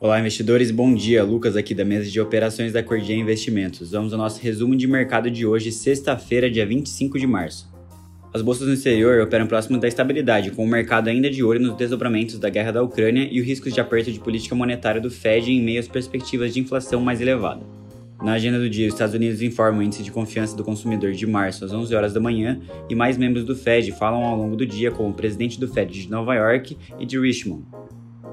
Olá, investidores, bom dia. Lucas aqui da mesa de operações da Cordia Investimentos. Vamos ao nosso resumo de mercado de hoje, sexta-feira, dia 25 de março. As bolsas no exterior operam próximo da estabilidade, com o mercado ainda de olho nos desdobramentos da guerra da Ucrânia e os riscos de aperto de política monetária do Fed em meio às perspectivas de inflação mais elevada. Na agenda do dia, os Estados Unidos informam o índice de confiança do consumidor de março às 11 horas da manhã e mais membros do Fed falam ao longo do dia como o presidente do Fed de Nova York e de Richmond.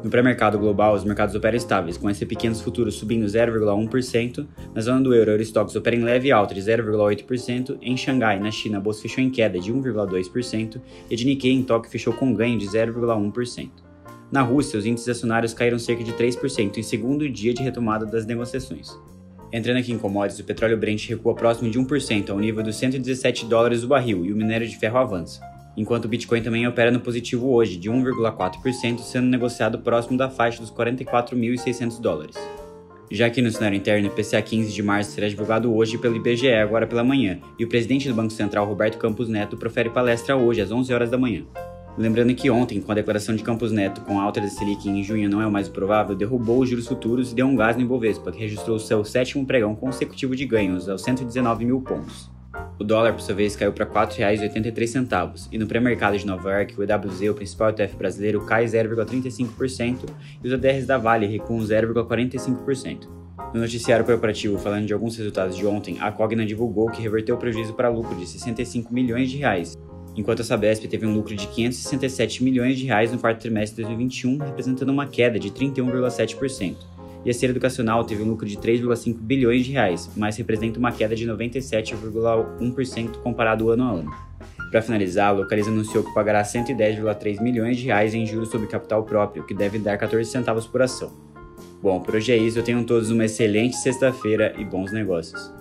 No pré-mercado global, os mercados operam estáveis, com S&P 500 futuros subindo 0,1%, na zona do euro, Eurostox opera em leve alta de 0,8%, em Xangai, na China, a bolsa fechou em queda de 1,2% e de Nikkei em Tóquio fechou com ganho de 0,1%. Na Rússia, os índices acionários caíram cerca de 3% em segundo dia de retomada das negociações. Entrando aqui em commodities, o petróleo Brent recua próximo de 1% ao nível dos 117 dólares o barril e o minério de ferro avança enquanto o Bitcoin também opera no positivo hoje, de 1,4%, sendo negociado próximo da faixa dos 44.600 dólares. Já que no cenário interno, o PCA 15 de março será divulgado hoje pelo IBGE agora pela manhã, e o presidente do Banco Central, Roberto Campos Neto, profere palestra hoje às 11 horas da manhã. Lembrando que ontem, com a declaração de Campos Neto com a alta da Selic em junho não é o mais provável, derrubou os juros futuros e deu um gás no Ibovespa, que registrou seu sétimo pregão consecutivo de ganhos, aos 119 mil pontos. O dólar, por sua vez, caiu para R$ 4,83 e no pré-mercado de Nova York, o EWZ, o principal ETF brasileiro, cai 0,35% e os ADRs da Vale recuam 0,45%. No noticiário corporativo, falando de alguns resultados de ontem, a Cogna divulgou que reverteu o prejuízo para lucro de 65 milhões de reais, enquanto a Sabesp teve um lucro de 567 milhões de reais no quarto trimestre de 2021, representando uma queda de 31,7% e a Ser Educacional teve um lucro de 3,5 bilhões de reais, mas representa uma queda de 97,1% comparado ano a ano. Para finalizar, a Localiza anunciou que pagará 110,3 milhões de reais em juros sobre capital próprio, que deve dar 14 centavos por ação. Bom, por hoje é isso, eu tenho todos uma excelente sexta-feira e bons negócios.